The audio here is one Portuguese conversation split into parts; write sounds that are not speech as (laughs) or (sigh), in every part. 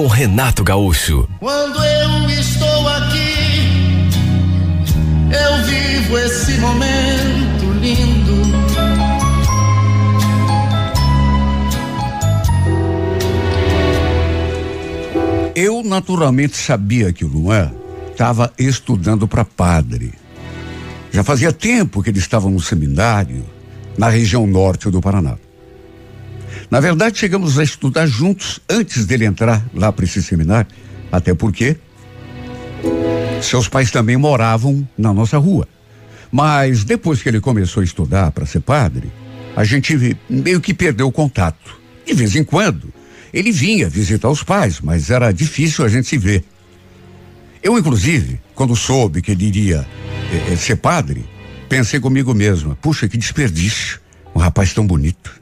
com Renato Gaúcho. Quando eu estou aqui, eu vivo esse momento lindo. Eu naturalmente sabia que o Luan estava estudando para padre. Já fazia tempo que ele estava no seminário na região norte do Paraná. Na verdade, chegamos a estudar juntos antes dele entrar lá para esse seminário, até porque seus pais também moravam na nossa rua. Mas depois que ele começou a estudar para ser padre, a gente meio que perdeu o contato. De vez em quando, ele vinha visitar os pais, mas era difícil a gente se ver. Eu, inclusive, quando soube que ele iria eh, ser padre, pensei comigo mesma: puxa, que desperdício, um rapaz tão bonito.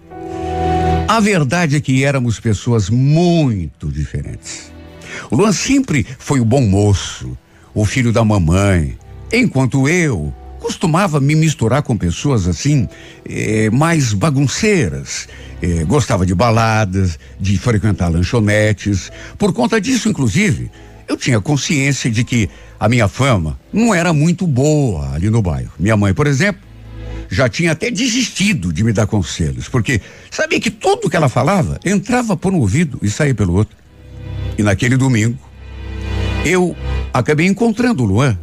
A verdade é que éramos pessoas muito diferentes. O Luan sempre foi o bom moço, o filho da mamãe, enquanto eu costumava me misturar com pessoas assim, eh, mais bagunceiras. Eh, gostava de baladas, de frequentar lanchonetes. Por conta disso, inclusive, eu tinha consciência de que a minha fama não era muito boa ali no bairro. Minha mãe, por exemplo, já tinha até desistido de me dar conselhos, porque sabia que tudo que ela falava entrava por um ouvido e saía pelo outro. E naquele domingo, eu acabei encontrando o Luan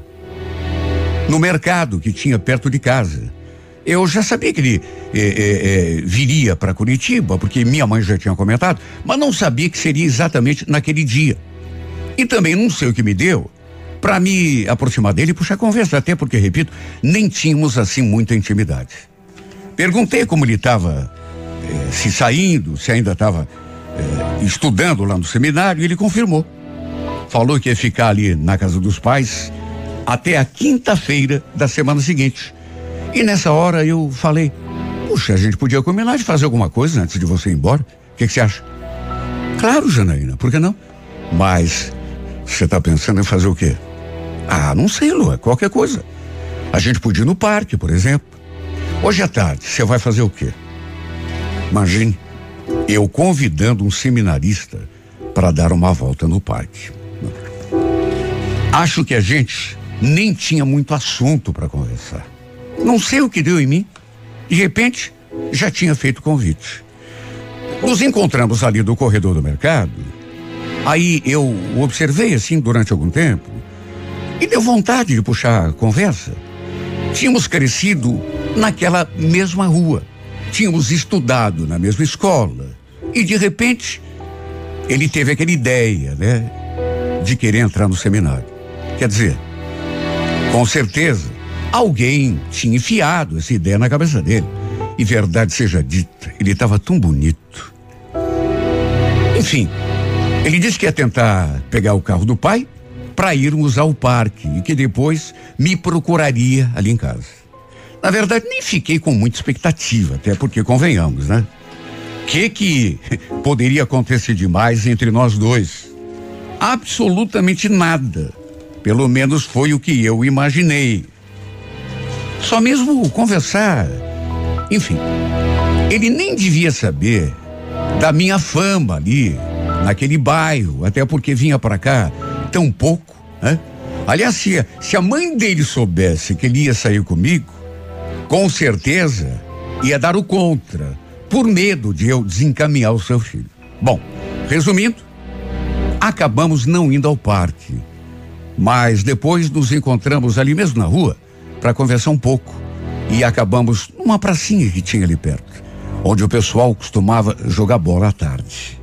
no mercado que tinha perto de casa. Eu já sabia que ele eh, eh, eh, viria para Curitiba, porque minha mãe já tinha comentado, mas não sabia que seria exatamente naquele dia. E também não sei o que me deu para me aproximar dele e puxar conversa, até porque, repito, nem tínhamos assim muita intimidade. Perguntei como ele estava eh, se saindo, se ainda estava eh, estudando lá no seminário, e ele confirmou. Falou que ia ficar ali na casa dos pais até a quinta-feira da semana seguinte. E nessa hora eu falei: Puxa, a gente podia combinar de fazer alguma coisa antes de você ir embora. O que você acha? Claro, Janaína, por que não? Mas você está pensando em fazer o quê? Ah, não sei, Lua, qualquer coisa. A gente podia ir no parque, por exemplo. Hoje à tarde, você vai fazer o quê? Imagine, eu convidando um seminarista para dar uma volta no parque. Acho que a gente nem tinha muito assunto para conversar. Não sei o que deu em mim. De repente, já tinha feito convite. Nos encontramos ali do corredor do mercado. Aí eu observei assim durante algum tempo e deu vontade de puxar a conversa. Tínhamos crescido naquela mesma rua, tínhamos estudado na mesma escola e de repente ele teve aquela ideia, né, de querer entrar no seminário. Quer dizer, com certeza alguém tinha enfiado essa ideia na cabeça dele. E verdade seja dita, ele estava tão bonito. Enfim, ele disse que ia tentar pegar o carro do pai para irmos ao parque e que depois me procuraria ali em casa. Na verdade, nem fiquei com muita expectativa, até porque convenhamos, né? Que que (laughs) poderia acontecer demais entre nós dois? Absolutamente nada. Pelo menos foi o que eu imaginei. Só mesmo conversar. Enfim, ele nem devia saber da minha fama ali, naquele bairro, até porque vinha para cá tão pouco, né? Aliás, se, se a mãe dele soubesse que ele ia sair comigo, com certeza ia dar o contra, por medo de eu desencaminhar o seu filho. Bom, resumindo, acabamos não indo ao parque, mas depois nos encontramos ali mesmo na rua para conversar um pouco e acabamos numa pracinha que tinha ali perto, onde o pessoal costumava jogar bola à tarde.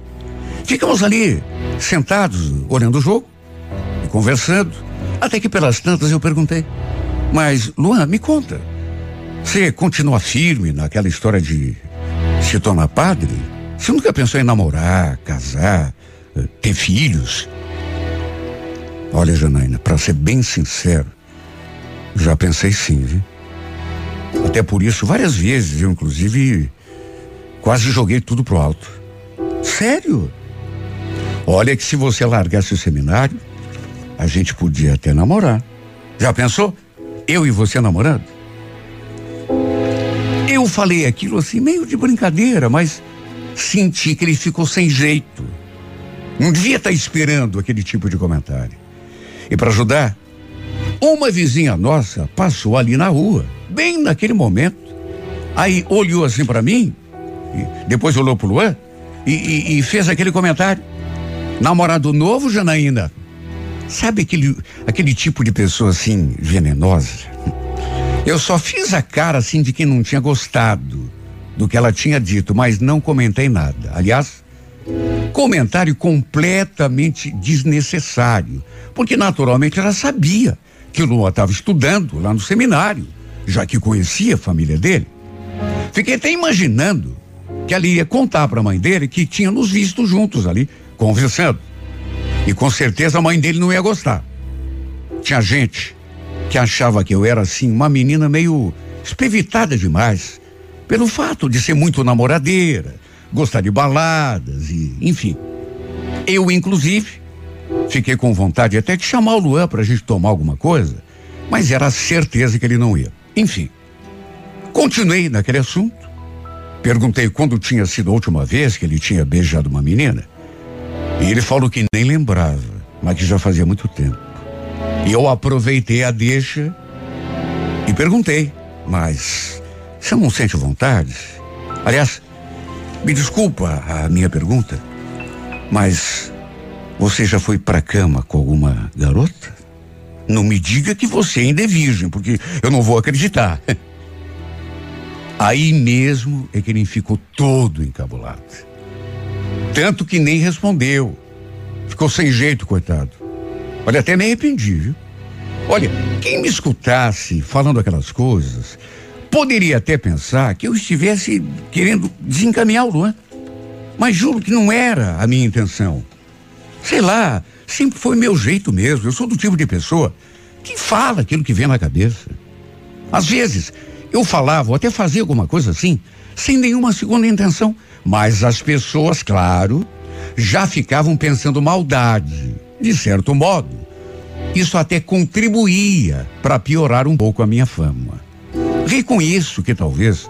Ficamos ali sentados olhando o jogo conversando, até que pelas tantas eu perguntei: Mas, Luan, me conta, você continua firme naquela história de se tornar padre? Você nunca pensou em namorar, casar, ter filhos? Olha, Janaína, para ser bem sincero, já pensei sim, viu? Até por isso, várias vezes, eu inclusive quase joguei tudo pro alto. Sério? Olha que se você largasse o seminário, a gente podia até namorar. Já pensou? Eu e você namorando? Eu falei aquilo assim, meio de brincadeira, mas senti que ele ficou sem jeito. Não devia estar esperando aquele tipo de comentário. E para ajudar, uma vizinha nossa passou ali na rua, bem naquele momento. Aí olhou assim para mim, depois olhou pro Luan e, e, e fez aquele comentário. Namorado novo, Janaína? Sabe aquele, aquele tipo de pessoa assim, venenosa? Eu só fiz a cara assim de quem não tinha gostado do que ela tinha dito, mas não comentei nada. Aliás, comentário completamente desnecessário, porque naturalmente ela sabia que o Lua estava estudando lá no seminário, já que conhecia a família dele. Fiquei até imaginando que ela ia contar para a mãe dele que tinha nos visto juntos ali, conversando. E com certeza a mãe dele não ia gostar. Tinha gente que achava que eu era assim uma menina meio espevitada demais, pelo fato de ser muito namoradeira, gostar de baladas e, enfim. Eu, inclusive, fiquei com vontade até de chamar o Luan para a gente tomar alguma coisa, mas era certeza que ele não ia. Enfim, continuei naquele assunto. Perguntei quando tinha sido a última vez que ele tinha beijado uma menina. E ele falou que nem lembrava, mas que já fazia muito tempo. E eu aproveitei a deixa e perguntei, mas você não sente vontade? Aliás, me desculpa a minha pergunta, mas você já foi pra cama com alguma garota? Não me diga que você ainda é virgem, porque eu não vou acreditar. (laughs) Aí mesmo é que ele ficou todo encabulado. Tanto que nem respondeu. Ficou sem jeito, coitado. Olha, até me arrependi, viu? Olha, quem me escutasse falando aquelas coisas, poderia até pensar que eu estivesse querendo desencaminhar o Luan. Mas juro que não era a minha intenção. Sei lá, sempre foi meu jeito mesmo. Eu sou do tipo de pessoa que fala aquilo que vem na cabeça. Às vezes, eu falava ou até fazia alguma coisa assim, sem nenhuma segunda intenção. Mas as pessoas, claro, já ficavam pensando maldade, de certo modo. Isso até contribuía para piorar um pouco a minha fama. Reconheço que talvez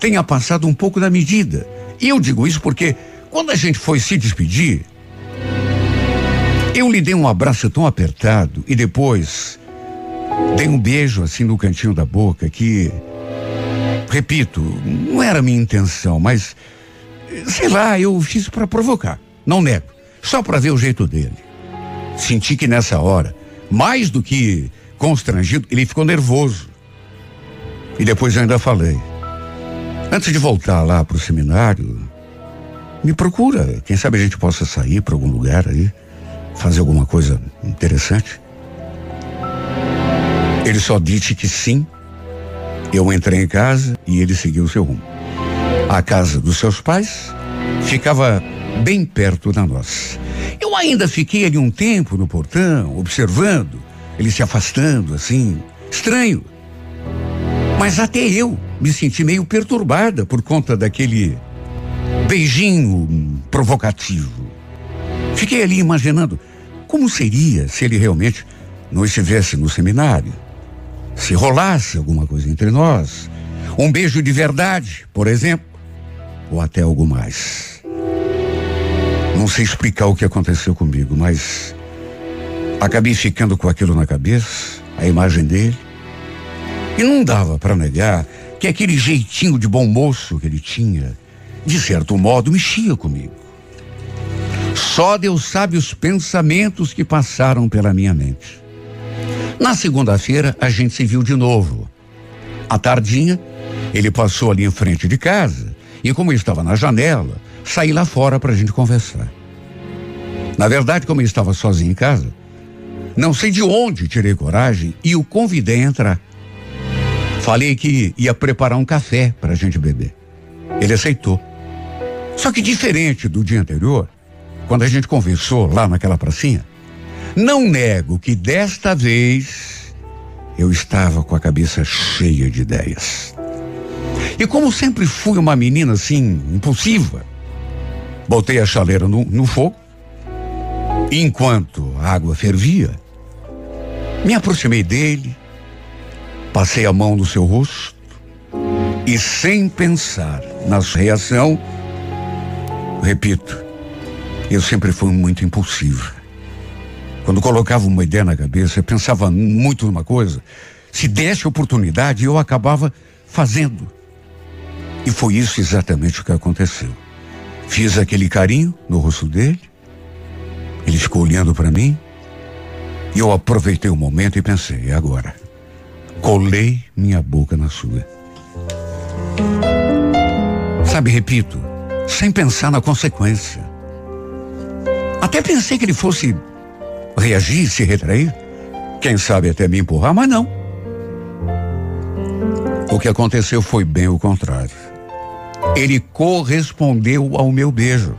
tenha passado um pouco da medida. E eu digo isso porque quando a gente foi se despedir, eu lhe dei um abraço tão apertado e depois dei um beijo assim no cantinho da boca que, repito, não era minha intenção, mas sei lá, eu fiz para provocar. Não nego, só para ver o jeito dele. Senti que nessa hora, mais do que constrangido, ele ficou nervoso. E depois eu ainda falei. Antes de voltar lá pro seminário, me procura. Quem sabe a gente possa sair para algum lugar aí, fazer alguma coisa interessante. Ele só disse que sim. Eu entrei em casa e ele seguiu seu rumo. A casa dos seus pais ficava bem perto da nossa. Eu ainda fiquei ali um tempo no portão, observando, ele se afastando assim, estranho. Mas até eu me senti meio perturbada por conta daquele beijinho provocativo. Fiquei ali imaginando como seria se ele realmente não estivesse no seminário. Se rolasse alguma coisa entre nós. Um beijo de verdade, por exemplo. Ou até algo mais. Não sei explicar o que aconteceu comigo, mas acabei ficando com aquilo na cabeça, a imagem dele. E não dava para negar que aquele jeitinho de bom moço que ele tinha, de certo modo, mexia comigo. Só Deus sabe os pensamentos que passaram pela minha mente. Na segunda-feira, a gente se viu de novo. À tardinha, ele passou ali em frente de casa e, como eu estava na janela, saí lá fora para a gente conversar. Na verdade, como eu estava sozinho em casa, não sei de onde tirei coragem e o convidei a entrar. Falei que ia preparar um café para a gente beber. Ele aceitou. Só que diferente do dia anterior, quando a gente conversou lá naquela pracinha, Não nego que desta vez eu estava com a cabeça cheia de ideias. E como sempre fui uma menina assim, impulsiva, botei a chaleira no, no fogo. Enquanto a água fervia, me aproximei dele, passei a mão no seu rosto e, sem pensar na reação, repito, eu sempre fui muito impulsiva. Quando colocava uma ideia na cabeça, eu pensava muito numa coisa. Se desse oportunidade, eu acabava fazendo. E foi isso exatamente o que aconteceu. Fiz aquele carinho no rosto dele. Ele ficou olhando para mim. E eu aproveitei o momento e pensei, e agora? Colei minha boca na sua. Sabe, repito, sem pensar na consequência. Até pensei que ele fosse reagir, se retrair. Quem sabe até me empurrar, mas não. O que aconteceu foi bem o contrário. Ele correspondeu ao meu beijo.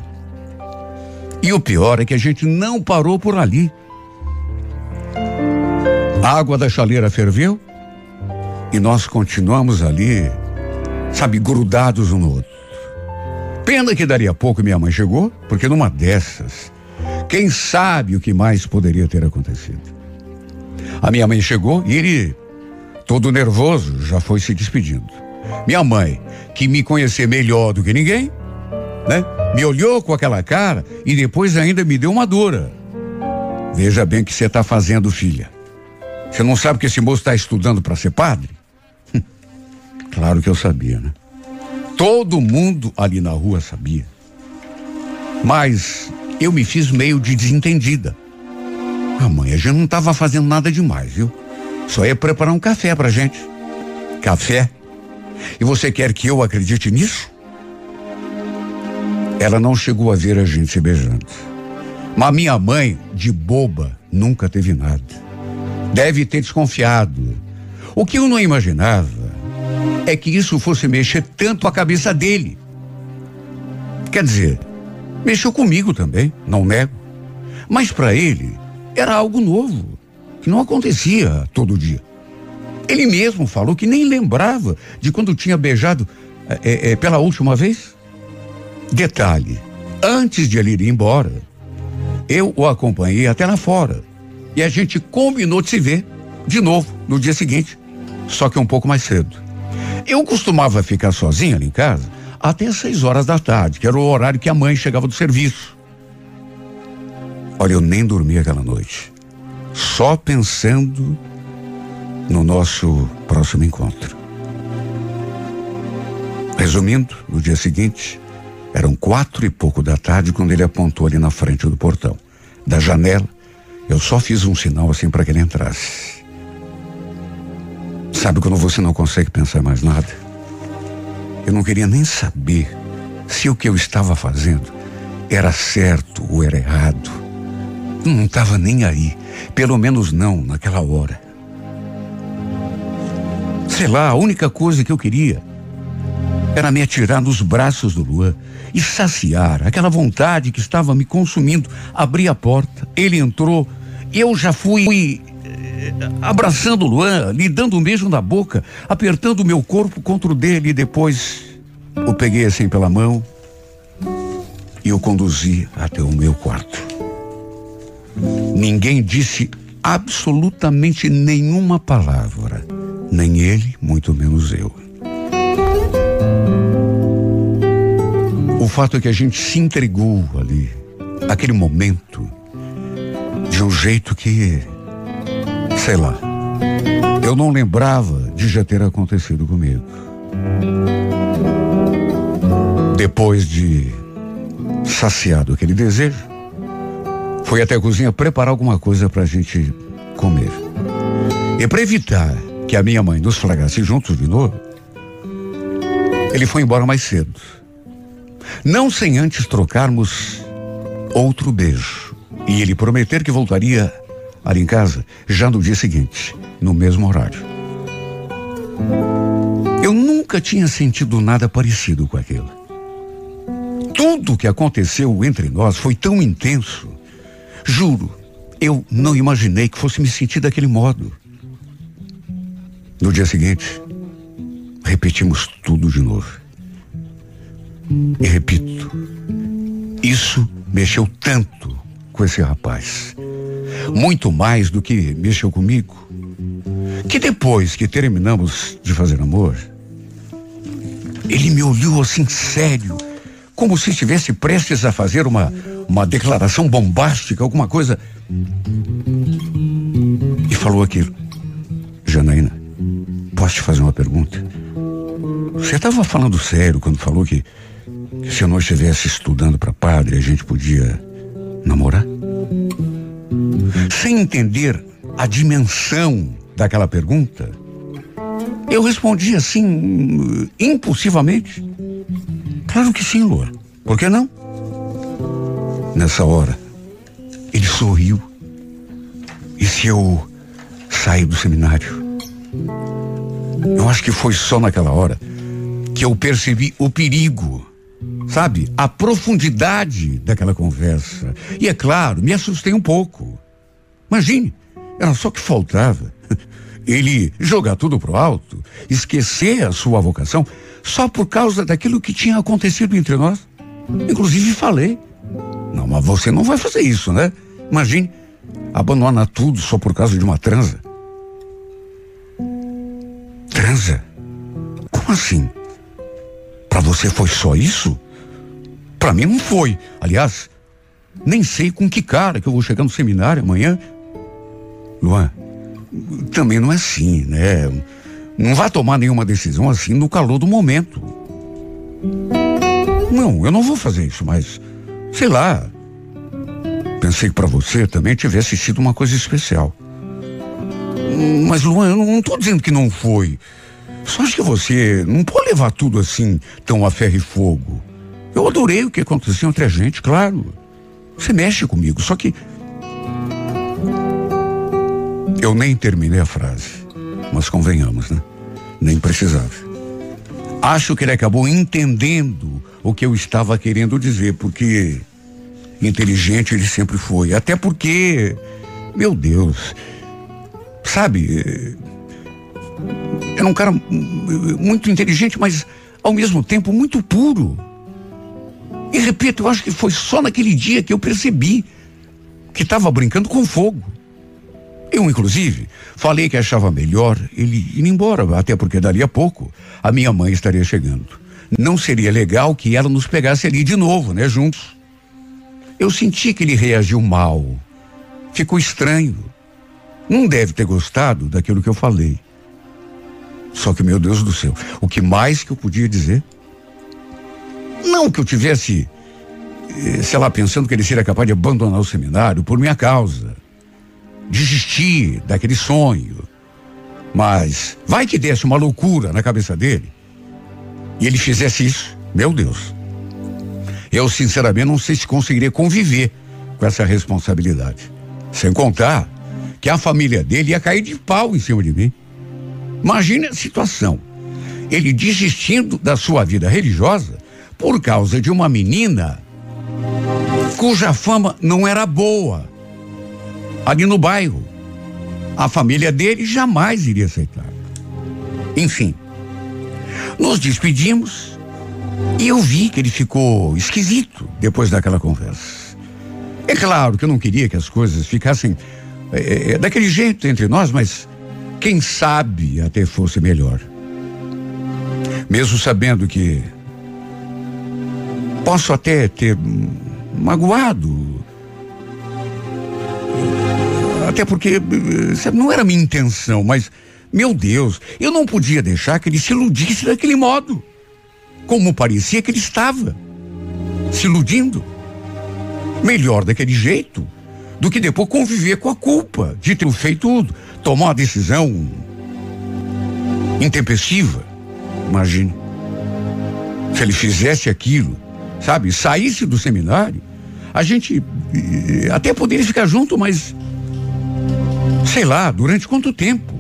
E o pior é que a gente não parou por ali. A água da chaleira ferveu e nós continuamos ali, sabe, grudados um no outro. Pena que daria pouco minha mãe chegou, porque numa dessas quem sabe o que mais poderia ter acontecido? A minha mãe chegou e ele, todo nervoso, já foi se despedindo. Minha mãe, que me conhecia melhor do que ninguém, né? Me olhou com aquela cara e depois ainda me deu uma dura. Veja bem o que você está fazendo, filha. Você não sabe que esse moço está estudando para ser padre? claro que eu sabia, né? Todo mundo ali na rua sabia. Mas eu me fiz meio de desentendida. A mãe, a gente não estava fazendo nada demais, viu? Só ia preparar um café pra gente. Café? E você quer que eu acredite nisso? Ela não chegou a ver a gente se beijando. Mas minha mãe, de boba, nunca teve nada. Deve ter desconfiado. O que eu não imaginava é que isso fosse mexer tanto a cabeça dele. Quer dizer, Mexeu comigo também, não nego. Mas para ele era algo novo, que não acontecia todo dia. Ele mesmo falou que nem lembrava de quando tinha beijado é, é, pela última vez. Detalhe: antes de ele ir embora, eu o acompanhei até lá fora. E a gente combinou de se ver de novo no dia seguinte, só que um pouco mais cedo. Eu costumava ficar sozinha ali em casa até seis horas da tarde, que era o horário que a mãe chegava do serviço. Olha, eu nem dormi aquela noite. Só pensando no nosso próximo encontro. Resumindo, no dia seguinte, eram quatro e pouco da tarde quando ele apontou ali na frente do portão. Da janela, eu só fiz um sinal assim para que ele entrasse. Sabe quando você não consegue pensar mais nada? Eu não queria nem saber se o que eu estava fazendo era certo ou era errado. Não estava nem aí. Pelo menos não naquela hora. Sei lá, a única coisa que eu queria era me atirar nos braços do Luan e saciar aquela vontade que estava me consumindo. Abri a porta, ele entrou, eu já fui eh, abraçando o Luan, lhe dando um beijo na boca, apertando o meu corpo contra o dele e depois o peguei assim pela mão e o conduzi até o meu quarto. Ninguém disse absolutamente nenhuma palavra, nem ele, muito menos eu. O fato é que a gente se entregou ali, aquele momento, de um jeito que, sei lá, eu não lembrava de já ter acontecido comigo. Depois de saciado aquele desejo, foi até a cozinha preparar alguma coisa para a gente comer. E para evitar que a minha mãe nos flagrasse juntos de novo, ele foi embora mais cedo. Não sem antes trocarmos outro beijo. E ele prometer que voltaria ali em casa já no dia seguinte, no mesmo horário. Eu nunca tinha sentido nada parecido com aquilo. Tudo que aconteceu entre nós foi tão intenso. Juro, Eu não imaginei que fosse me sentir daquele modo. No dia seguinte, repetimos tudo de novo. E repito, isso mexeu tanto com esse rapaz. Muito mais do que mexeu comigo. Que depois que terminamos de fazer amor, ele me olhou assim sério, como se estivesse prestes a fazer uma, uma declaração bombástica, alguma coisa. E falou aquilo. Janaína, posso te fazer uma pergunta? Você estava falando sério quando falou que, que se eu não estivesse estudando para padre, a gente podia namorar? Sem entender a dimensão daquela pergunta, eu respondi assim, impulsivamente. Claro que sim, Lua. Por que não? Nessa hora, ele sorriu. E se eu sair do seminário? Eu acho que foi só naquela hora que eu percebi o perigo, sabe? A profundidade daquela conversa. E é claro, me assustei um pouco. Imagine, era só que faltava. (laughs) Ele jogar tudo pro alto, esquecer a sua vocação, só por causa daquilo que tinha acontecido entre nós. Inclusive falei. Não, mas você não vai fazer isso, né? Imagine, abandona tudo só por causa de uma transa. Transa? Como assim? Para você foi só isso? Para mim não foi. Aliás, nem sei com que cara que eu vou chegar no seminário amanhã. Luan, também não é assim, né? Não vai tomar nenhuma decisão assim no calor do momento. Não, eu não vou fazer isso, mas sei lá. Pensei que para você também tivesse sido uma coisa especial. Mas Luan, eu não estou dizendo que não foi. Só acho que você não pode levar tudo assim, tão a ferro e fogo. Eu adorei o que aconteceu entre a gente, claro. Você mexe comigo, só que. Eu nem terminei a frase. Mas convenhamos, né? Nem precisava. Acho que ele acabou entendendo o que eu estava querendo dizer, porque inteligente ele sempre foi. Até porque, meu Deus, sabe, era um cara muito inteligente, mas ao mesmo tempo muito puro. E repito, eu acho que foi só naquele dia que eu percebi que estava brincando com fogo. Eu, inclusive, falei que achava melhor ele ir embora, até porque dali a pouco a minha mãe estaria chegando. Não seria legal que ela nos pegasse ali de novo, né, juntos. Eu senti que ele reagiu mal. Ficou estranho. Não deve ter gostado daquilo que eu falei. Só que, meu Deus do céu, o que mais que eu podia dizer? Não que eu tivesse, eh, sei lá, pensando que ele seria capaz de abandonar o seminário por minha causa. Desistir daquele sonho. Mas vai que desse uma loucura na cabeça dele e ele fizesse isso. Meu Deus. Eu, sinceramente, não sei se conseguiria conviver com essa responsabilidade. Sem contar que a família dele ia cair de pau em cima de mim. Imagine a situação. Ele desistindo da sua vida religiosa por causa de uma menina cuja fama não era boa ali no bairro. A família dele jamais iria aceitar. Enfim, nos despedimos e eu vi que ele ficou esquisito depois daquela conversa. É claro que eu não queria que as coisas ficassem é, daquele jeito entre nós, mas quem sabe até fosse melhor. Mesmo sabendo que posso até ter magoado. Até porque sabe, não era minha intenção, mas, meu Deus, eu não podia deixar que ele se iludisse daquele modo. Como parecia que ele estava se iludindo. Melhor daquele jeito do que depois conviver com a culpa de ter feito tudo tomar uma decisão intempestiva. Imagine. Se ele fizesse aquilo, sabe, saísse do seminário, a gente eh, até poderia ficar junto, mas sei lá, durante quanto tempo?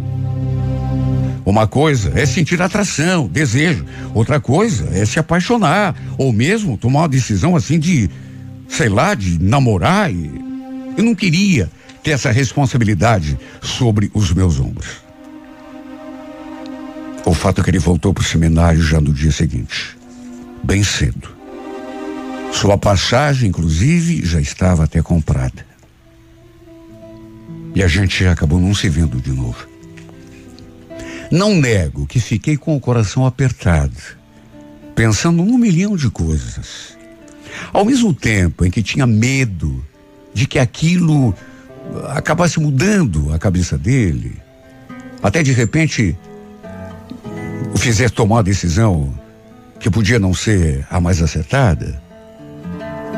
Uma coisa é sentir atração, desejo. Outra coisa é se apaixonar. Ou mesmo tomar uma decisão assim de, sei lá, de namorar. E eu não queria ter essa responsabilidade sobre os meus ombros. O fato é que ele voltou para o seminário já no dia seguinte, bem cedo. Sua passagem, inclusive, já estava até comprada. E a gente acabou não se vendo de novo. Não nego que fiquei com o coração apertado, pensando um milhão de coisas. Ao mesmo tempo em que tinha medo de que aquilo acabasse mudando a cabeça dele, até de repente o fizer tomar uma decisão que podia não ser a mais acertada,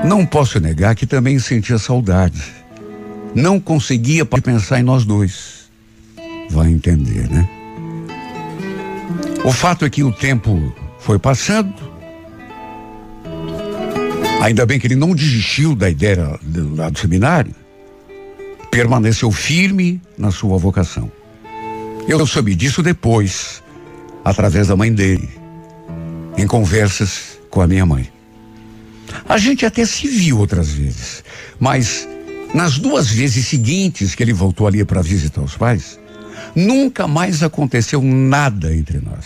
não posso negar que também sentia saudade. Não conseguia pensar em nós dois. Vai entender, né? O fato é que o tempo foi passando. Ainda bem que ele não desistiu da ideia do, do seminário. Permaneceu firme na sua vocação. Eu soube disso depois, através da mãe dele, em conversas com a minha mãe. A gente até se viu outras vezes, mas nas duas vezes seguintes que ele voltou ali para visitar os pais, Nunca mais aconteceu nada entre nós.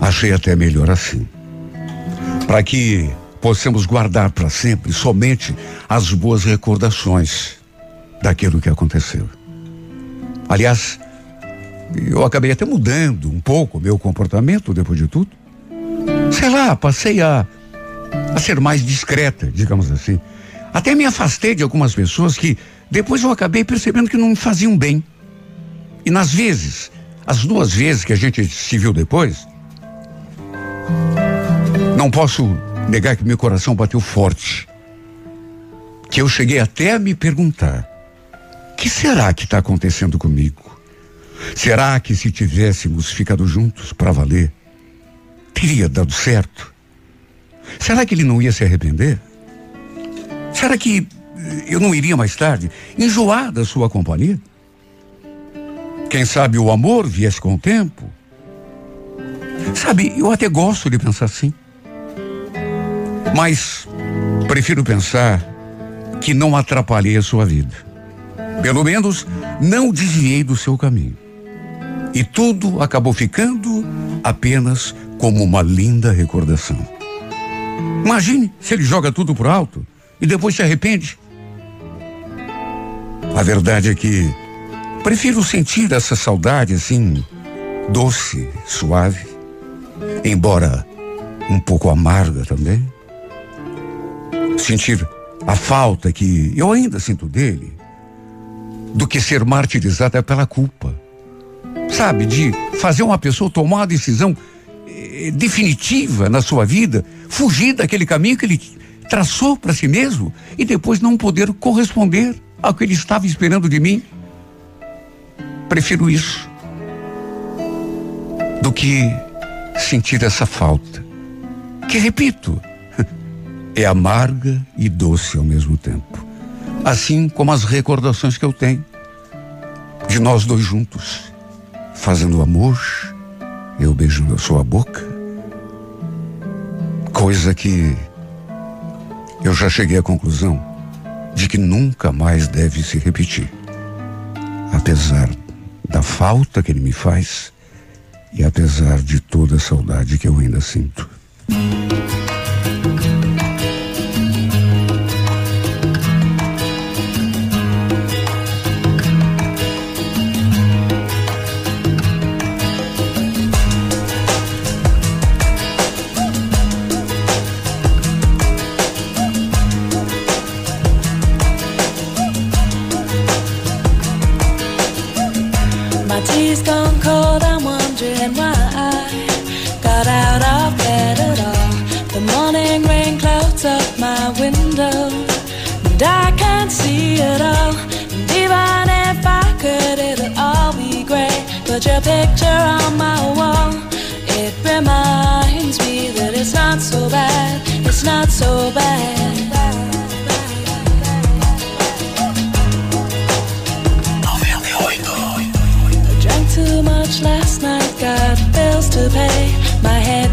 Achei até melhor assim. Para que possamos guardar para sempre somente as boas recordações daquilo que aconteceu. Aliás, eu acabei até mudando um pouco meu comportamento depois de tudo. Sei lá, passei a, a ser mais discreta, digamos assim. Até me afastei de algumas pessoas que depois eu acabei percebendo que não me faziam bem. E nas vezes, as duas vezes que a gente se viu depois, não posso negar que meu coração bateu forte. Que eu cheguei até a me perguntar: o que será que está acontecendo comigo? Será que se tivéssemos ficado juntos para valer, teria dado certo? Será que ele não ia se arrepender? Será que eu não iria mais tarde enjoar da sua companhia? Quem sabe o amor viesse com o tempo? Sabe, eu até gosto de pensar assim. Mas prefiro pensar que não atrapalhei a sua vida. Pelo menos não desviei do seu caminho. E tudo acabou ficando apenas como uma linda recordação. Imagine se ele joga tudo por alto e depois se arrepende. A verdade é que Prefiro sentir essa saudade assim, doce, suave, embora um pouco amarga também. Sentir a falta que eu ainda sinto dele, do que ser martirizada pela culpa. Sabe, de fazer uma pessoa tomar uma decisão eh, definitiva na sua vida, fugir daquele caminho que ele traçou para si mesmo e depois não poder corresponder ao que ele estava esperando de mim. Prefiro isso do que sentir essa falta, que repito, é amarga e doce ao mesmo tempo. Assim como as recordações que eu tenho de nós dois juntos, fazendo amor, eu beijando a sua boca, coisa que eu já cheguei à conclusão de que nunca mais deve se repetir, apesar da falta que ele me faz e apesar de toda a saudade que eu ainda sinto.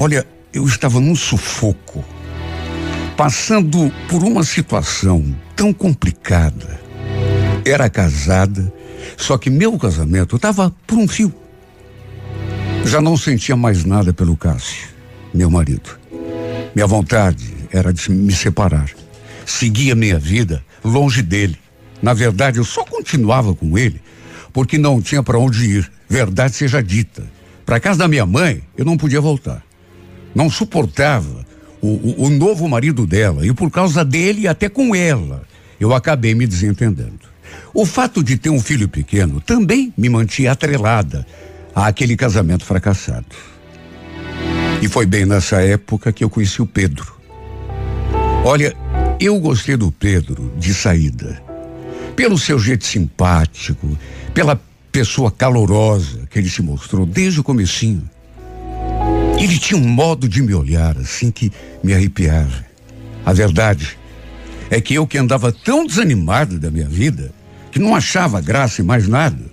Olha, eu estava num sufoco, passando por uma situação tão complicada. Era casada, só que meu casamento estava por um fio. Já não sentia mais nada pelo Cássio, meu marido. Minha vontade era de me separar. Seguia minha vida longe dele. Na verdade, eu só continuava com ele porque não tinha para onde ir. Verdade seja dita. Para casa da minha mãe, eu não podia voltar. Não suportava o, o- o novo marido dela e por causa dele, até com ela, eu acabei me desentendendo. O fato de ter um filho pequeno também me mantinha atrelada àquele casamento fracassado. E foi bem nessa época que eu conheci o Pedro. Olha, eu gostei do Pedro de saída. Pelo seu jeito simpático, pela pessoa calorosa que ele se mostrou desde o comecinho. Ele tinha um modo de me olhar assim que me arrepiava. A verdade é que eu que andava tão desanimado da minha vida, que não achava graça em mais nada,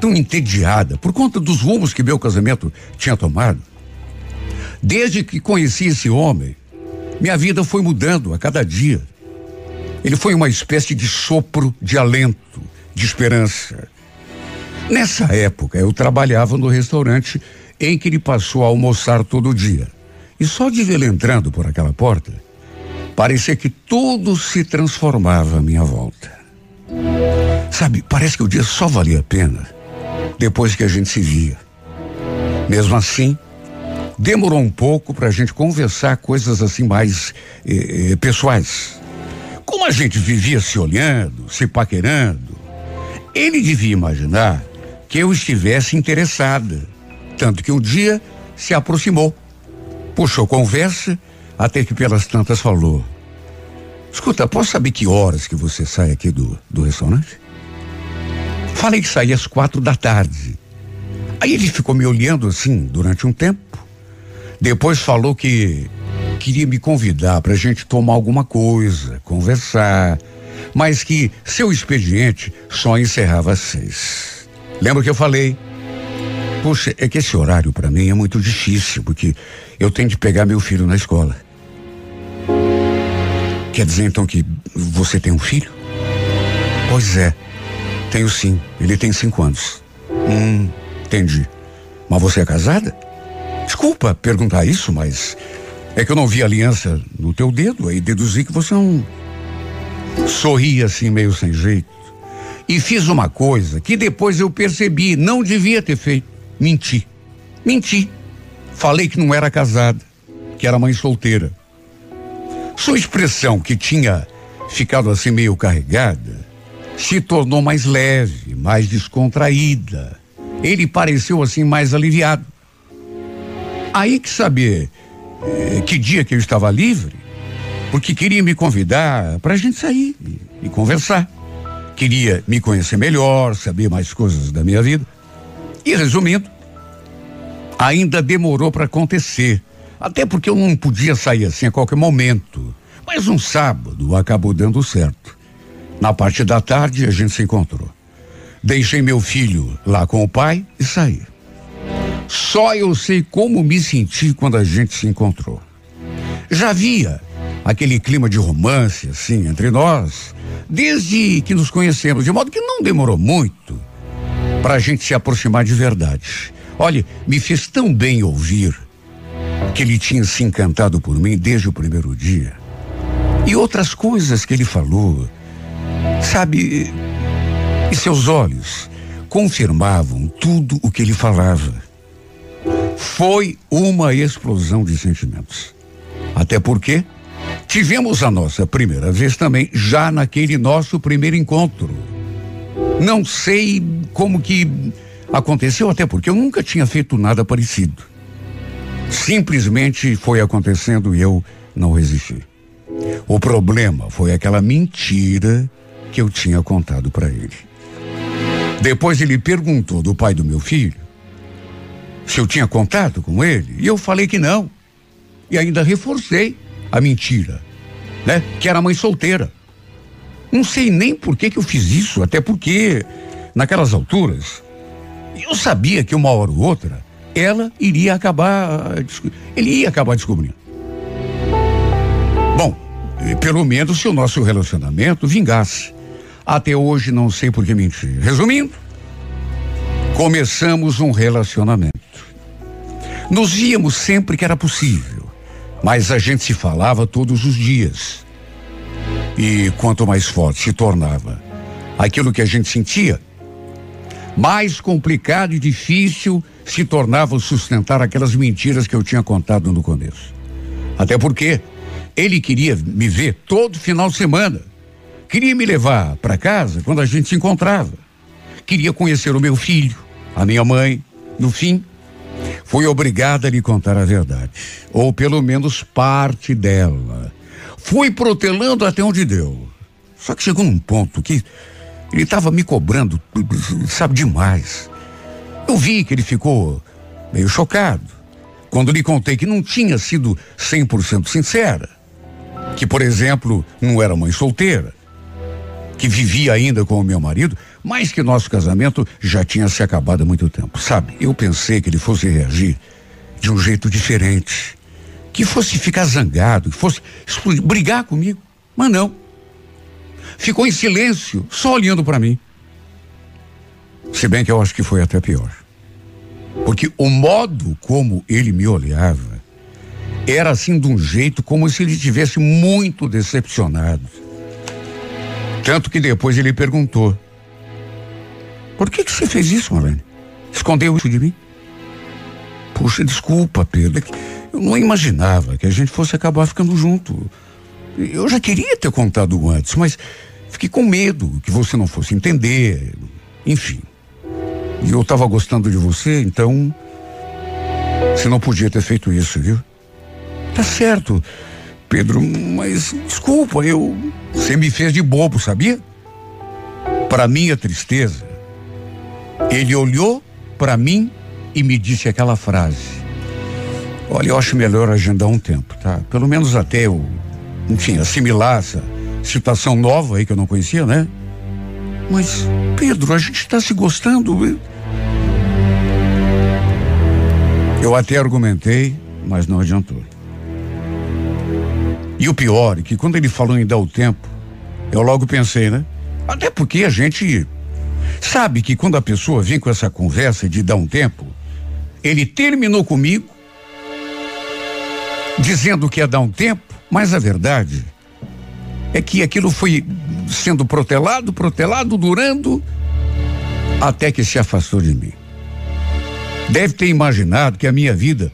tão entediada por conta dos rumos que meu casamento tinha tomado. Desde que conheci esse homem, minha vida foi mudando a cada dia. Ele foi uma espécie de sopro de alento, de esperança. Nessa época, eu trabalhava no restaurante em que ele passou a almoçar todo dia. E só de vê-lo entrando por aquela porta, parecia que tudo se transformava à minha volta. Sabe, parece que o dia só valia a pena depois que a gente se via. Mesmo assim, demorou um pouco para a gente conversar coisas assim mais eh, eh, pessoais. Como a gente vivia se olhando, se paquerando, ele devia imaginar que eu estivesse interessada. Tanto que um dia se aproximou, puxou conversa, até que pelas tantas falou: Escuta, posso saber que horas que você sai aqui do, do restaurante? Falei que saía às quatro da tarde. Aí ele ficou me olhando assim durante um tempo. Depois falou que queria me convidar para a gente tomar alguma coisa, conversar, mas que seu expediente só encerrava às seis. Lembra que eu falei? Poxa, é que esse horário para mim é muito difícil, porque eu tenho de pegar meu filho na escola. Quer dizer então que você tem um filho? Pois é, tenho sim. Ele tem cinco anos. Hum, entendi. Mas você é casada? Desculpa perguntar isso, mas é que eu não vi aliança no teu dedo, aí deduzi que você não. Sorri assim, meio sem jeito. E fiz uma coisa que depois eu percebi, não devia ter feito. Menti. Menti. Falei que não era casada, que era mãe solteira. Sua expressão, que tinha ficado assim meio carregada, se tornou mais leve, mais descontraída. Ele pareceu assim mais aliviado. Aí que saber eh, que dia que eu estava livre, porque queria me convidar para a gente sair e, e conversar. Queria me conhecer melhor, saber mais coisas da minha vida. E resumindo, ainda demorou para acontecer. Até porque eu não podia sair assim a qualquer momento. Mas um sábado acabou dando certo. Na parte da tarde a gente se encontrou. Deixei meu filho lá com o pai e saí. Só eu sei como me senti quando a gente se encontrou. Já havia aquele clima de romance, assim, entre nós, desde que nos conhecemos, de modo que não demorou muito para a gente se aproximar de verdade. Olha, me fez tão bem ouvir que ele tinha se encantado por mim desde o primeiro dia. E outras coisas que ele falou, sabe, e seus olhos confirmavam tudo o que ele falava. Foi uma explosão de sentimentos. Até porque tivemos a nossa primeira vez também já naquele nosso primeiro encontro. Não sei como que aconteceu, até porque eu nunca tinha feito nada parecido. Simplesmente foi acontecendo e eu não resisti. O problema foi aquela mentira que eu tinha contado para ele. Depois ele perguntou do pai do meu filho se eu tinha contato com ele, e eu falei que não. E ainda reforcei a mentira, né? Que era mãe solteira. Não sei nem por que que eu fiz isso, até porque naquelas alturas eu sabia que uma hora ou outra ela iria acabar, ele ia acabar descobrindo. Bom, pelo menos se o nosso relacionamento vingasse. Até hoje não sei por que mentir. Resumindo, começamos um relacionamento. Nos víamos sempre que era possível, mas a gente se falava todos os dias. E quanto mais forte se tornava aquilo que a gente sentia, mais complicado e difícil se tornava sustentar aquelas mentiras que eu tinha contado no começo. Até porque ele queria me ver todo final de semana. Queria me levar para casa quando a gente se encontrava. Queria conhecer o meu filho, a minha mãe. No fim, Fui obrigada a lhe contar a verdade, ou pelo menos parte dela. Fui protelando até onde deu. Só que chegou num ponto que ele estava me cobrando, sabe, demais. Eu vi que ele ficou meio chocado quando lhe contei que não tinha sido 100% sincera. Que, por exemplo, não era mãe solteira, que vivia ainda com o meu marido, mas que nosso casamento já tinha se acabado há muito tempo. Sabe, eu pensei que ele fosse reagir de um jeito diferente, que fosse ficar zangado, que fosse brigar comigo, mas não. Ficou em silêncio, só olhando para mim. Se bem que eu acho que foi até pior. Porque o modo como ele me olhava era assim de um jeito como se ele tivesse muito decepcionado. Tanto que depois ele perguntou: Por que, que você fez isso, Marlene? Escondeu isso de mim? Puxa, desculpa, Pedro. É eu não imaginava que a gente fosse acabar ficando junto. Eu já queria ter contado antes, mas fiquei com medo que você não fosse entender. Enfim. E eu estava gostando de você, então. Você não podia ter feito isso, viu? Tá certo. Pedro, mas desculpa, eu. Você me fez de bobo, sabia? Para minha tristeza, ele olhou para mim e me disse aquela frase. Olha, eu acho melhor agendar um tempo, tá? Pelo menos até eu, enfim, assimilar essa situação nova aí que eu não conhecia, né? Mas, Pedro, a gente está se gostando. Eu até argumentei, mas não adiantou. E o pior é que quando ele falou em dar o tempo, eu logo pensei, né? Até porque a gente sabe que quando a pessoa vem com essa conversa de dar um tempo, ele terminou comigo dizendo que ia dar um tempo, mas a verdade é que aquilo foi sendo protelado, protelado, durando, até que se afastou de mim. Deve ter imaginado que a minha vida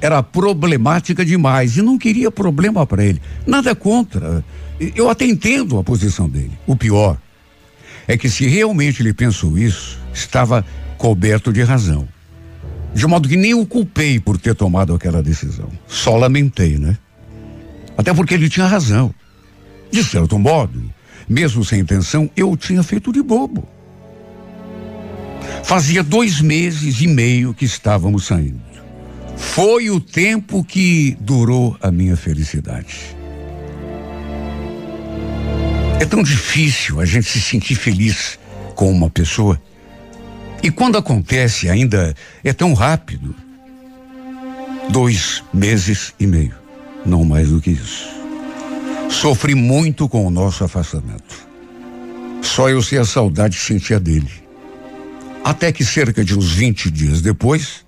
era problemática demais e não queria problema para ele. Nada contra. Eu até entendo a posição dele. O pior é que se realmente ele pensou isso, estava coberto de razão. De modo que nem o culpei por ter tomado aquela decisão. Só lamentei, né? Até porque ele tinha razão. De certo modo, mesmo sem intenção, eu tinha feito de bobo. Fazia dois meses e meio que estávamos saindo. Foi o tempo que durou a minha felicidade. É tão difícil a gente se sentir feliz com uma pessoa e quando acontece ainda é tão rápido. Dois meses e meio, não mais do que isso. Sofri muito com o nosso afastamento. Só eu sei a saudade que sentia dele. Até que cerca de uns 20 dias depois,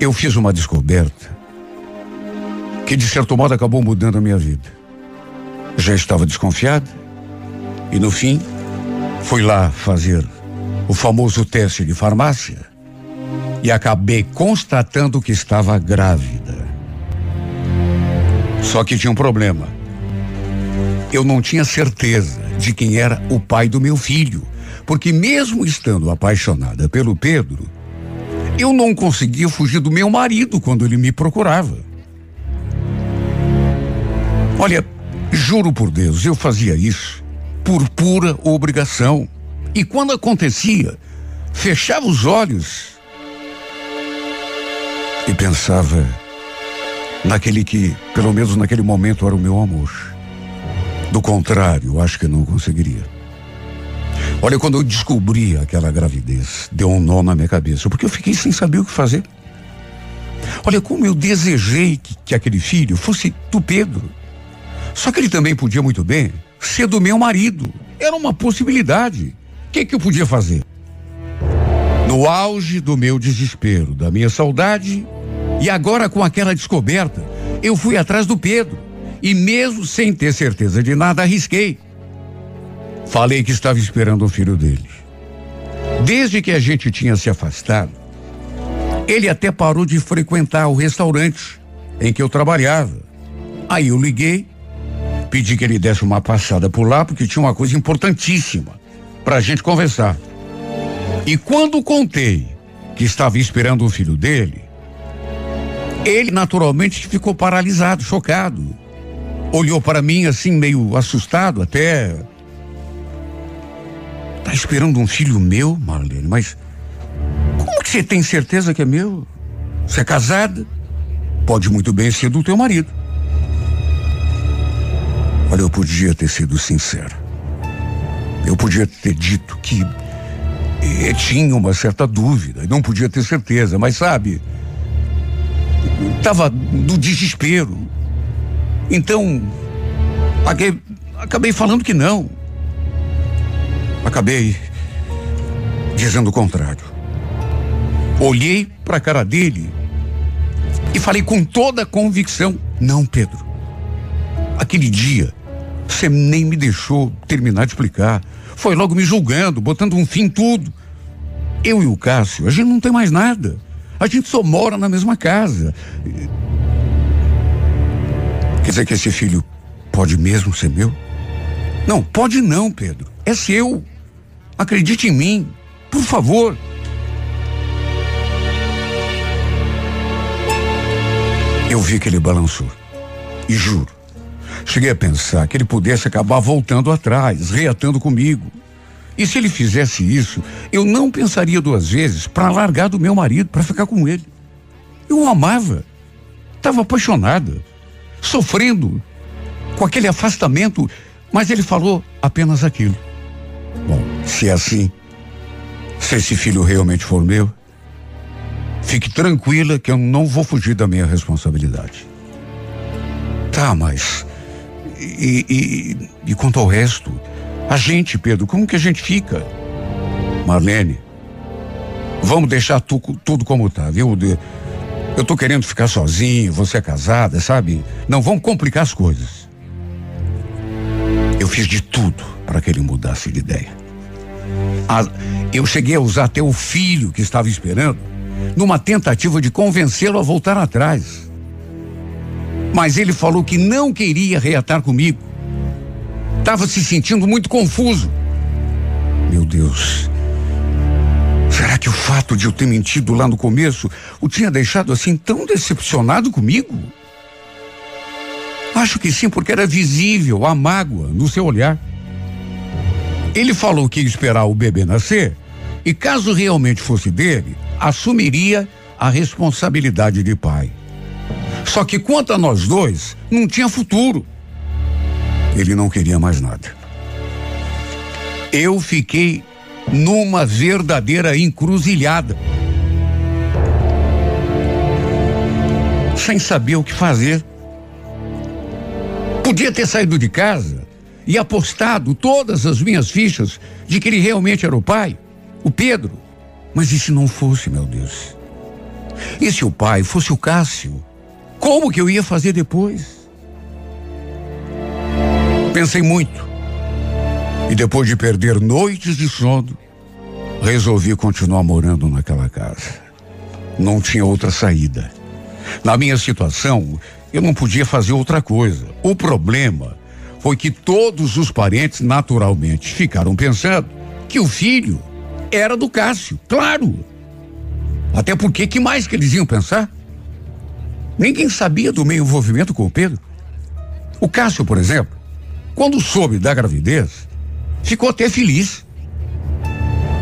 eu fiz uma descoberta que de certo modo acabou mudando a minha vida. Já estava desconfiada e no fim fui lá fazer o famoso teste de farmácia e acabei constatando que estava grávida. Só que tinha um problema. Eu não tinha certeza de quem era o pai do meu filho, porque mesmo estando apaixonada pelo Pedro, eu não conseguia fugir do meu marido quando ele me procurava. Olha, juro por Deus, eu fazia isso por pura obrigação. E quando acontecia, fechava os olhos e pensava naquele que, pelo menos naquele momento, era o meu amor. Do contrário, acho que não conseguiria. Olha, quando eu descobri aquela gravidez, deu um nó na minha cabeça, porque eu fiquei sem saber o que fazer. Olha, como eu desejei que, que aquele filho fosse do Pedro. Só que ele também podia muito bem ser do meu marido. Era uma possibilidade. O que, que eu podia fazer? No auge do meu desespero, da minha saudade, e agora com aquela descoberta, eu fui atrás do Pedro. E mesmo sem ter certeza de nada, arrisquei. Falei que estava esperando o filho dele. Desde que a gente tinha se afastado, ele até parou de frequentar o restaurante em que eu trabalhava. Aí eu liguei, pedi que ele desse uma passada por lá, porque tinha uma coisa importantíssima para a gente conversar. E quando contei que estava esperando o filho dele, ele naturalmente ficou paralisado, chocado. Olhou para mim assim, meio assustado até. Tá esperando um filho meu, Marlene, mas como que você tem certeza que é meu? Você é casada? Pode muito bem ser do teu marido. Olha, eu podia ter sido sincero. Eu podia ter dito que eh, tinha uma certa dúvida, não podia ter certeza, mas sabe, estava no desespero. Então, acabei, acabei falando que não. Acabei dizendo o contrário. Olhei para a cara dele e falei com toda a convicção: não, Pedro. Aquele dia você nem me deixou terminar de explicar. Foi logo me julgando, botando um fim em tudo. Eu e o Cássio, a gente não tem mais nada. A gente só mora na mesma casa. Quer dizer que esse filho pode mesmo ser meu? Não, pode não, Pedro. É seu. Acredite em mim. Por favor. Eu vi que ele balançou. E juro, cheguei a pensar que ele pudesse acabar voltando atrás, reatando comigo. E se ele fizesse isso, eu não pensaria duas vezes para largar do meu marido, para ficar com ele. Eu o amava. Estava apaixonada, sofrendo com aquele afastamento, mas ele falou apenas aquilo. Bom, se é assim, se esse filho realmente for meu, fique tranquila que eu não vou fugir da minha responsabilidade. Tá, mas. E, e, e quanto ao resto? A gente, Pedro, como que a gente fica? Marlene, vamos deixar tu, tudo como tá, viu? Eu tô querendo ficar sozinho, você é casada, sabe? Não vamos complicar as coisas. Eu fiz de tudo para que ele mudasse de ideia. A- eu cheguei a usar até o filho que estava esperando numa tentativa de convencê-lo a voltar atrás. Mas ele falou que não queria reatar comigo. Estava se sentindo muito confuso. Meu Deus. Será que o fato de eu ter mentido lá no começo o tinha deixado assim tão decepcionado comigo? Acho que sim, porque era visível a mágoa no seu olhar. Ele falou que ia esperar o bebê nascer e, caso realmente fosse dele, assumiria a responsabilidade de pai. Só que quanto a nós dois, não tinha futuro. Ele não queria mais nada. Eu fiquei numa verdadeira encruzilhada. Sem saber o que fazer. Podia ter saído de casa e apostado todas as minhas fichas de que ele realmente era o pai, o Pedro. Mas e se não fosse, meu Deus? E se o pai fosse o Cássio? Como que eu ia fazer depois? Pensei muito. E depois de perder noites de sono, resolvi continuar morando naquela casa. Não tinha outra saída. Na minha situação, eu não podia fazer outra coisa. O problema foi que todos os parentes naturalmente ficaram pensando que o filho era do Cássio, claro. Até porque que mais que eles iam pensar? Ninguém sabia do meu envolvimento com o Pedro. O Cássio, por exemplo, quando soube da gravidez, ficou até feliz.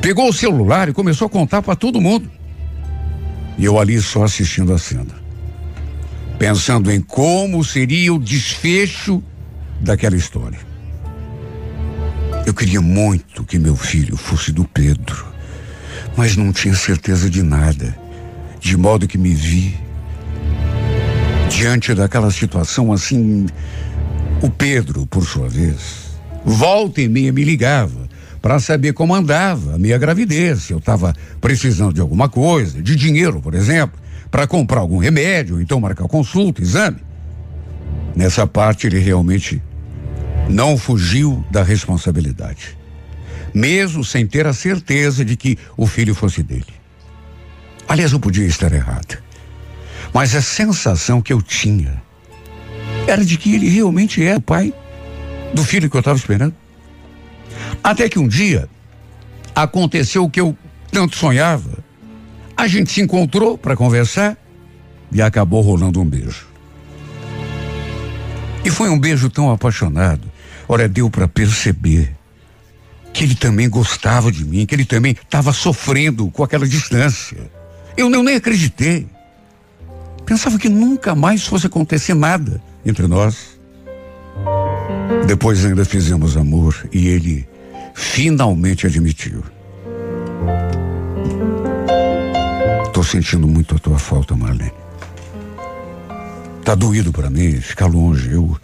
Pegou o celular e começou a contar para todo mundo. E eu ali só assistindo a cena. Pensando em como seria o desfecho daquela história. Eu queria muito que meu filho fosse do Pedro, mas não tinha certeza de nada. De modo que me vi diante daquela situação assim. O Pedro, por sua vez, volta e meia me ligava para saber como andava a minha gravidez, se eu estava precisando de alguma coisa, de dinheiro, por exemplo, para comprar algum remédio, então marcar consulta, exame. Nessa parte ele realmente não fugiu da responsabilidade, mesmo sem ter a certeza de que o filho fosse dele. Aliás, eu podia estar errado, mas a sensação que eu tinha era de que ele realmente era o pai do filho que eu estava esperando. Até que um dia aconteceu o que eu tanto sonhava. A gente se encontrou para conversar e acabou rolando um beijo. E foi um beijo tão apaixonado. Olha, deu para perceber que ele também gostava de mim, que ele também estava sofrendo com aquela distância. Eu não nem acreditei. Pensava que nunca mais fosse acontecer nada entre nós. Depois ainda fizemos amor e ele finalmente admitiu. Tô sentindo muito a tua falta, Marlene. Tá doído para mim ficar longe. Eu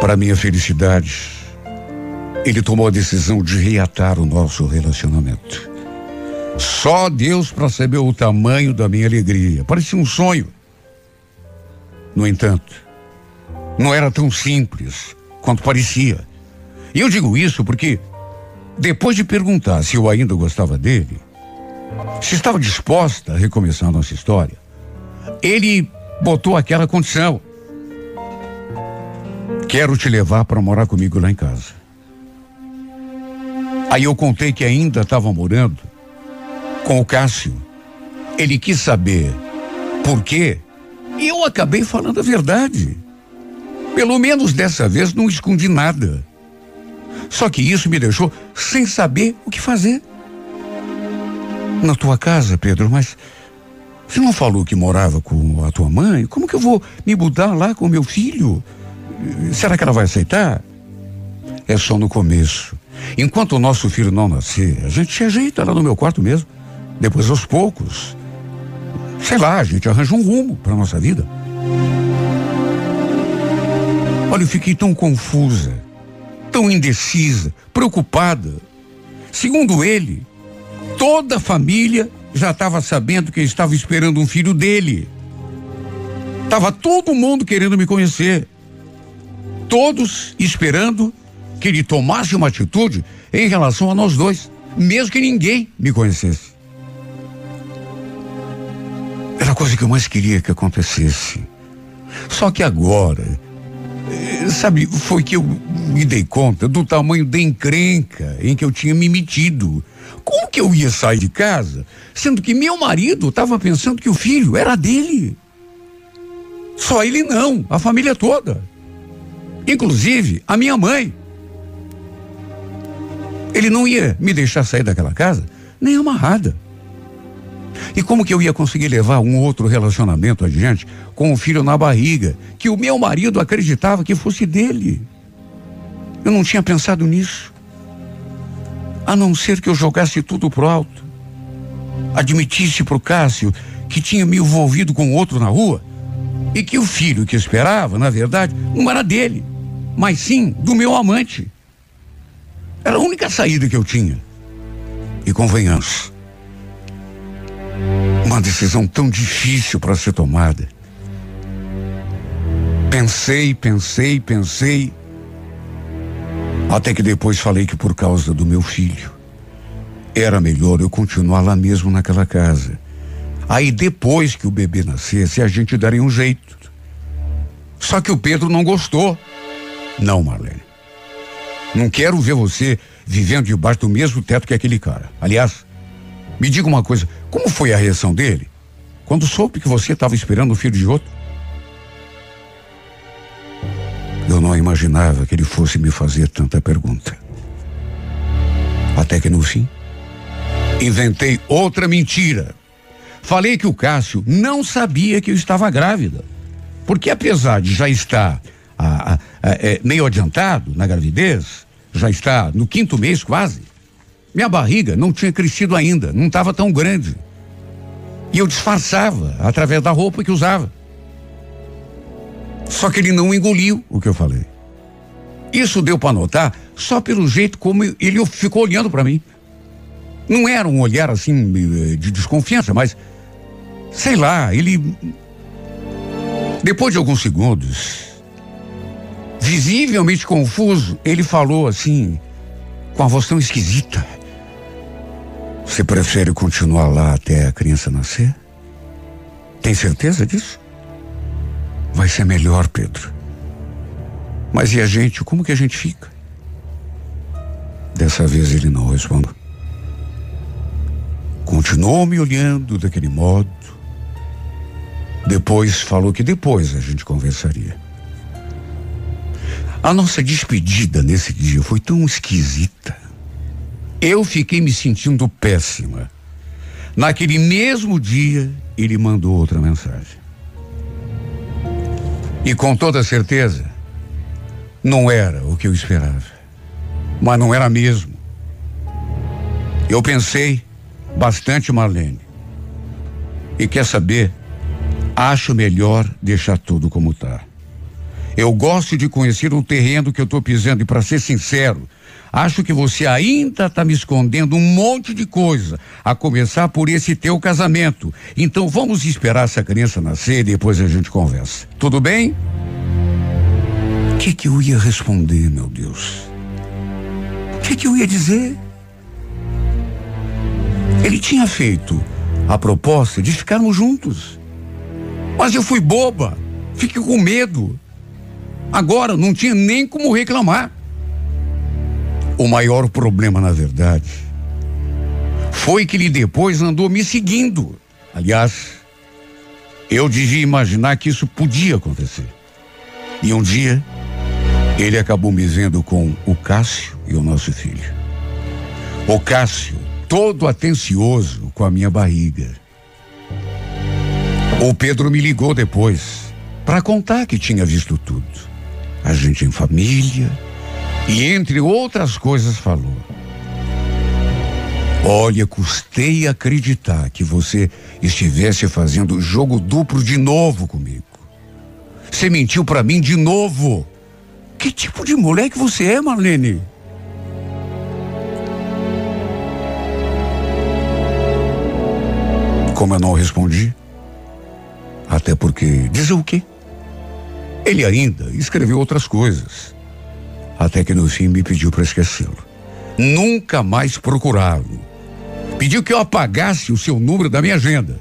para minha felicidade, ele tomou a decisão de reatar o nosso relacionamento. Só Deus saber o tamanho da minha alegria. Parecia um sonho. No entanto, não era tão simples quanto parecia. E eu digo isso porque, depois de perguntar se eu ainda gostava dele, se estava disposta a recomeçar a nossa história, ele botou aquela condição. Quero te levar para morar comigo lá em casa. Aí eu contei que ainda estava morando com o Cássio. Ele quis saber por quê e eu acabei falando a verdade. Pelo menos dessa vez não escondi nada. Só que isso me deixou sem saber o que fazer. Na tua casa, Pedro, mas você não falou que morava com a tua mãe? Como que eu vou me mudar lá com meu filho? Será que ela vai aceitar? É só no começo. Enquanto o nosso filho não nascer, a gente se ajeita lá no meu quarto mesmo. Depois, aos poucos, sei lá, a gente arranja um rumo para nossa vida. Olha, eu fiquei tão confusa, tão indecisa, preocupada. Segundo ele, toda a família já estava sabendo que eu estava esperando um filho dele. Tava todo mundo querendo me conhecer. Todos esperando que ele tomasse uma atitude em relação a nós dois, mesmo que ninguém me conhecesse. Coisa que eu mais queria que acontecesse. Só que agora, eh, sabe, foi que eu me dei conta do tamanho da encrenca em que eu tinha me metido. Como que eu ia sair de casa, sendo que meu marido estava pensando que o filho era dele? Só ele não, a família toda. Inclusive a minha mãe. Ele não ia me deixar sair daquela casa nem amarrada. E como que eu ia conseguir levar um outro relacionamento adiante com o filho na barriga, que o meu marido acreditava que fosse dele? Eu não tinha pensado nisso. A não ser que eu jogasse tudo pro alto. Admitisse pro Cássio que tinha me envolvido com outro na rua e que o filho que esperava, na verdade, não era dele, mas sim do meu amante. Era a única saída que eu tinha. E convenhamos, uma decisão tão difícil para ser tomada. Pensei, pensei, pensei. Até que depois falei que por causa do meu filho, era melhor eu continuar lá mesmo naquela casa. Aí depois que o bebê nascesse, a gente daria um jeito. Só que o Pedro não gostou. Não, Marlene. Não quero ver você vivendo debaixo do mesmo teto que aquele cara. Aliás, me diga uma coisa, como foi a reação dele quando soube que você estava esperando o filho de outro? Eu não imaginava que ele fosse me fazer tanta pergunta. Até que no fim, inventei outra mentira. Falei que o Cássio não sabia que eu estava grávida. Porque apesar de já estar é, meio adiantado na gravidez, já está no quinto mês quase, minha barriga não tinha crescido ainda, não estava tão grande. E eu disfarçava através da roupa que usava. Só que ele não engoliu o que eu falei. Isso deu para notar só pelo jeito como ele ficou olhando para mim. Não era um olhar assim de desconfiança, mas sei lá, ele depois de alguns segundos, visivelmente confuso, ele falou assim, com a voz tão esquisita: Você prefere continuar lá até a criança nascer? Tem certeza disso? Vai ser melhor, Pedro. Mas e a gente? Como que a gente fica? Dessa vez ele não respondeu. Continuou me olhando daquele modo. Depois falou que depois a gente conversaria. A nossa despedida nesse dia foi tão esquisita. Eu fiquei me sentindo péssima. Naquele mesmo dia, ele mandou outra mensagem. E com toda certeza, não era o que eu esperava. Mas não era mesmo. Eu pensei bastante, Marlene. E quer saber? Acho melhor deixar tudo como está. Eu gosto de conhecer o terreno que eu estou pisando e para ser sincero, acho que você ainda está me escondendo um monte de coisa, a começar por esse teu casamento. Então vamos esperar essa criança nascer e depois a gente conversa. Tudo bem? O que que eu ia responder, meu Deus? O que que eu ia dizer? Ele tinha feito a proposta de ficarmos juntos. Mas eu fui boba, fiquei com medo. Agora não tinha nem como reclamar. O maior problema, na verdade, foi que ele depois andou me seguindo. Aliás, eu devia imaginar que isso podia acontecer. E um dia, ele acabou me vendo com o Cássio e o nosso filho. O Cássio, todo atencioso com a minha barriga. O Pedro me ligou depois para contar que tinha visto tudo. A gente em família e entre outras coisas falou. Olha, custei acreditar que você estivesse fazendo jogo duplo de novo comigo. Você mentiu para mim de novo. Que tipo de moleque você é, Marlene? Como eu não respondi, até porque dizer o quê? Ele ainda escreveu outras coisas, até que no fim me pediu para esquecê-lo. Nunca mais procurá-lo. Pediu que eu apagasse o seu número da minha agenda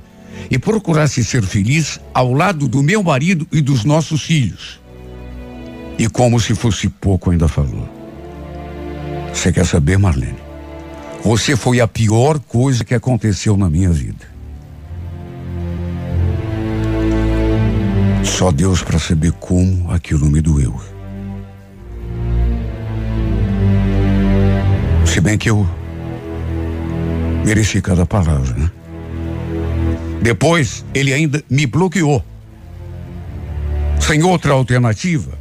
e procurasse ser feliz ao lado do meu marido e dos nossos filhos. E como se fosse pouco, ainda falou. Você quer saber, Marlene? Você foi a pior coisa que aconteceu na minha vida. Só Deus para saber como aquilo me doeu. Se bem que eu mereci cada palavra, né? Depois, ele ainda me bloqueou. Sem outra alternativa,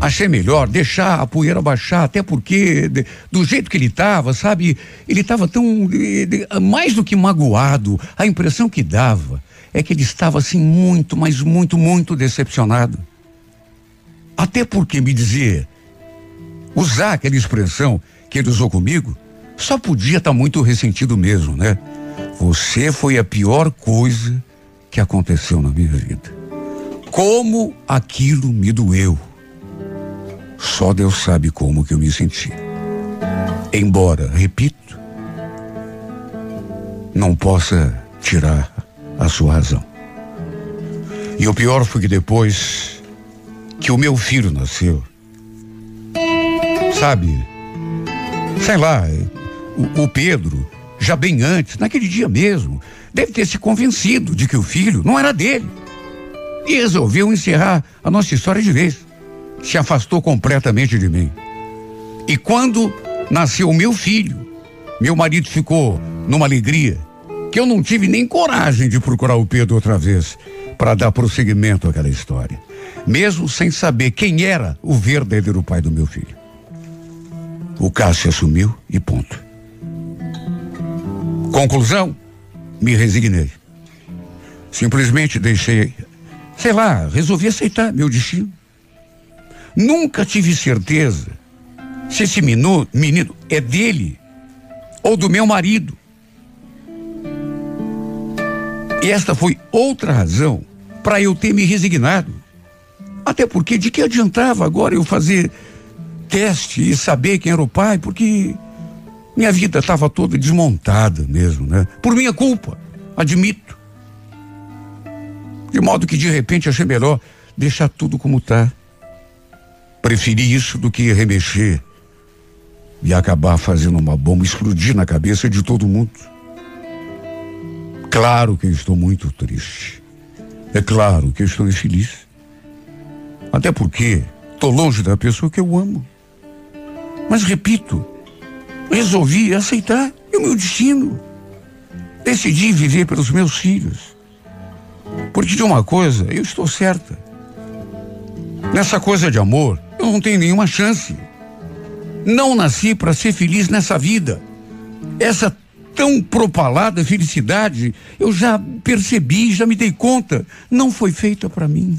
achei melhor deixar a poeira baixar, até porque, de, do jeito que ele estava, sabe, ele estava tão. De, de, mais do que magoado, a impressão que dava é que ele estava assim muito, mas muito, muito decepcionado. Até porque me dizer, usar aquela expressão que ele usou comigo, só podia estar tá muito ressentido mesmo, né? Você foi a pior coisa que aconteceu na minha vida. Como aquilo me doeu. Só Deus sabe como que eu me senti. Embora, repito, não possa tirar a sua razão. E o pior foi que depois que o meu filho nasceu, sabe, sei lá, o, o Pedro, já bem antes, naquele dia mesmo, deve ter se convencido de que o filho não era dele. E resolveu encerrar a nossa história de vez. Se afastou completamente de mim. E quando nasceu meu filho, meu marido ficou numa alegria que eu não tive nem coragem de procurar o Pedro outra vez para dar prosseguimento àquela história, mesmo sem saber quem era o verdadeiro pai do meu filho. O Cássio assumiu e ponto. Conclusão, me resignei. Simplesmente deixei, sei lá, resolvi aceitar meu destino. Nunca tive certeza se esse menino, menino é dele ou do meu marido. E esta foi outra razão para eu ter me resignado. Até porque de que adiantava agora eu fazer teste e saber quem era o pai, porque minha vida estava toda desmontada mesmo, né? Por minha culpa, admito. De modo que de repente achei melhor deixar tudo como está. Preferi isso do que remexer e acabar fazendo uma bomba explodir na cabeça de todo mundo. Claro que eu estou muito triste. É claro que eu estou infeliz. Até porque estou longe da pessoa que eu amo. Mas repito, resolvi aceitar o meu destino. Decidi viver pelos meus filhos. Porque de uma coisa eu estou certa. Nessa coisa de amor, eu não tenho nenhuma chance. Não nasci para ser feliz nessa vida. Essa tão propalada felicidade, eu já percebi, já me dei conta, não foi feita para mim.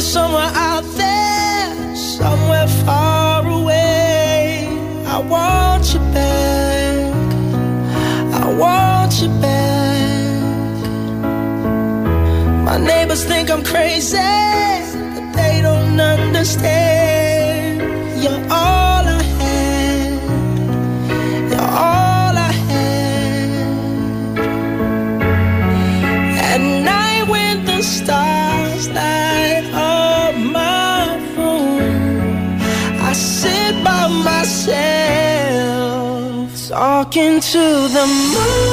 Somewhere out there, somewhere far away. I want you back. I want you back. My neighbors think I'm crazy, but they don't understand. Talking to the moon,